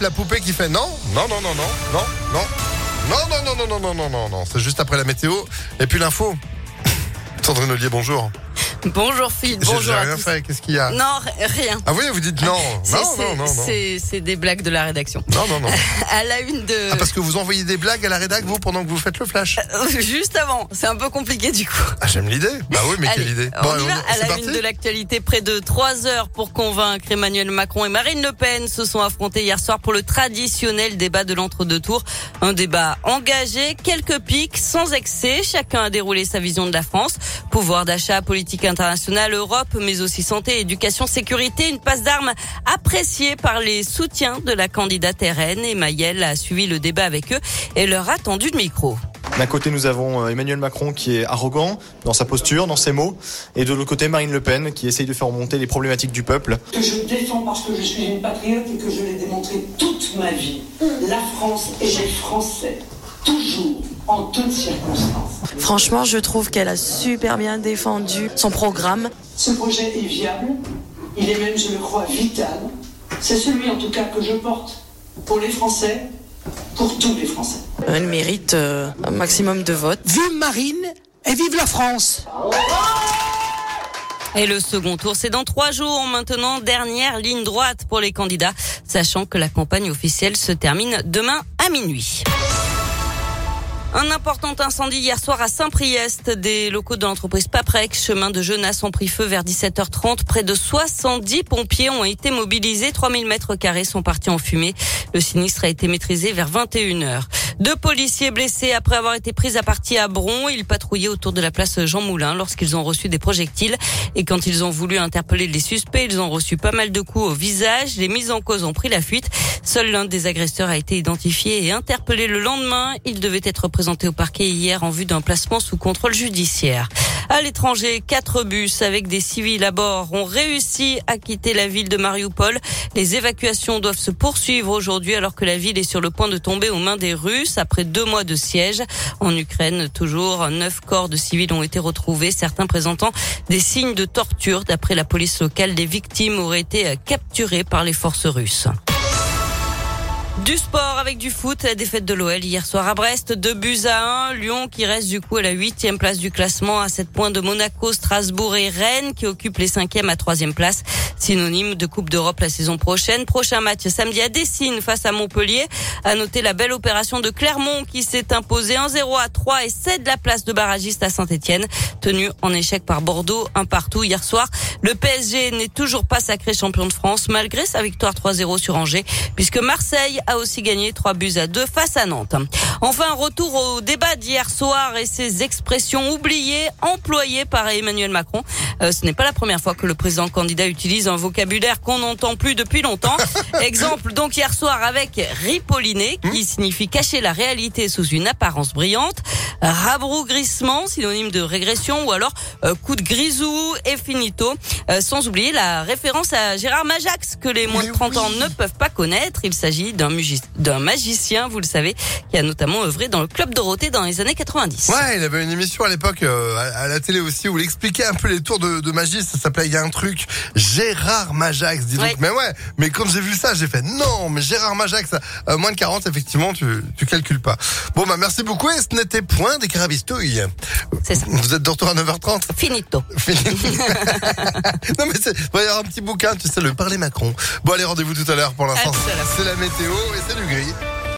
La poupée qui fait non, non, non, non, non, non, non, non, non, non, non, non, non, non, non, non. C'est juste après la météo et puis l'info. Sandrine Ollier, bonjour. Bonjour J'ai bonjour j'ai à rien tous. fait, qu'est-ce qu'il y a Non, rien. Ah oui, vous dites non. Non, non, non, non. c'est- des blagues de la rédaction. Non, non, non. À la une de... Ah, parce que vous envoyez des blagues à la rédac, vous, pendant que vous faites le flash Euh, Juste avant, c'est un peu compliqué du coup. Ah, j'aime l'idée. Bah oui, mais Allez, quelle idée. on Bon, y va à la une de l'actualité. Près de trois heures pour convaincre Emmanuel Macron et Marine Le Pen se sont affrontés hier soir pour le traditionnel débat de l'entre-deux tours. Un débat engagé, quelques pics, sans excès. Chacun a déroulé sa vision de la France. Pouvoir d'achat, politique internationale, Europe, mais aussi santé, éducation, sécurité. Une passe d'armes appréciée par les soutiens de la candidate RN. Et Mayel a suivi le débat avec eux et leur a tendu le micro. D'un côté, nous avons euh, Emmanuel Macron qui est arrogant dans sa posture, dans ses mots, et de l'autre côté, Marine Le Pen qui essaye de faire remonter les problématiques du peuple. que je défends parce que je suis une patriote et que je l'ai démontré toute ma vie. La France et les Français, toujours, en toutes circonstances. Franchement, je trouve qu'elle a super bien défendu son programme. Ce projet est viable, il est même, je le crois, vital. C'est celui en tout cas que je porte pour les Français, pour tous les Français. Elle mérite euh, un maximum de votes. Vive Marine et vive la France Et le second tour, c'est dans trois jours maintenant, dernière ligne droite pour les candidats, sachant que la campagne officielle se termine demain à minuit. Un important incendie hier soir à Saint-Priest. Des locaux de l'entreprise Paprec, chemin de Genasse, ont pris feu vers 17h30. Près de 70 pompiers ont été mobilisés. 3000 mètres carrés sont partis en fumée. Le sinistre a été maîtrisé vers 21h. Deux policiers blessés après avoir été pris à partie à Bron. Ils patrouillaient autour de la place Jean Moulin lorsqu'ils ont reçu des projectiles. Et quand ils ont voulu interpeller les suspects, ils ont reçu pas mal de coups au visage. Les mises en cause ont pris la fuite. Seul l'un des agresseurs a été identifié et interpellé le lendemain. Il devait être présenté au parquet hier en vue d'un placement sous contrôle judiciaire. À l'étranger, quatre bus avec des civils à bord ont réussi à quitter la ville de Mariupol. Les évacuations doivent se poursuivre aujourd'hui alors que la ville est sur le point de tomber aux mains des Russes après deux mois de siège. En Ukraine, toujours, neuf corps de civils ont été retrouvés, certains présentant des signes de torture. D'après la police locale, les victimes auraient été capturées par les forces russes. Du sport avec du foot, la défaite de l'OL hier soir à Brest, 2 buts à 1. Lyon qui reste du coup à la huitième place du classement à 7 points de Monaco, Strasbourg et Rennes qui occupent les cinquièmes à troisième place. Synonyme de Coupe d'Europe la saison prochaine. Prochain match samedi à Dessine face à Montpellier. À noter la belle opération de Clermont qui s'est imposée 1-0 à 3 et cède la place de barragiste à Saint-Etienne. Tenu en échec par Bordeaux, un partout hier soir. Le PSG n'est toujours pas sacré champion de France malgré sa victoire 3-0 sur Angers puisque Marseille a aussi gagné 3 buts à 2 face à Nantes. Enfin, retour au débat d'hier soir et ses expressions oubliées employées par Emmanuel Macron. Euh, ce n'est pas la première fois que le président candidat utilise un vocabulaire qu'on n'entend plus depuis longtemps. Exemple donc hier soir avec ripolliné qui signifie cacher la réalité sous une apparence brillante. Rabrougrissement, synonyme de régression ou alors euh, coup de grisou et finito. Euh, sans oublier la référence à Gérard Majax que les moins de Mais 30 ans ne peuvent pas connaître. Il s'agit d'un d'un magicien, vous le savez, qui a notamment œuvré dans le club Dorothée dans les années 90. Ouais, il avait une émission à l'époque euh, à, la télé aussi où il expliquait un peu les tours de, de magie. Ça s'appelait il y a un truc Gérard Majax. Dis donc, Ouais. mais ouais. Mais quand j'ai vu ça, j'ai fait non, mais Gérard Majax, euh, moins de 40, effectivement, tu tu calcules pas. Bon bah merci beaucoup et ce n'était point des carabistouilles. C'est ça. Vous êtes de retour à 9h30. Finito. Fini. non mais il va y avoir un petit bouquin, tu sais, le parler Macron. Bon allez, rendez-vous tout à l'heure pour l'instant. C'est la météo et c'est du gris.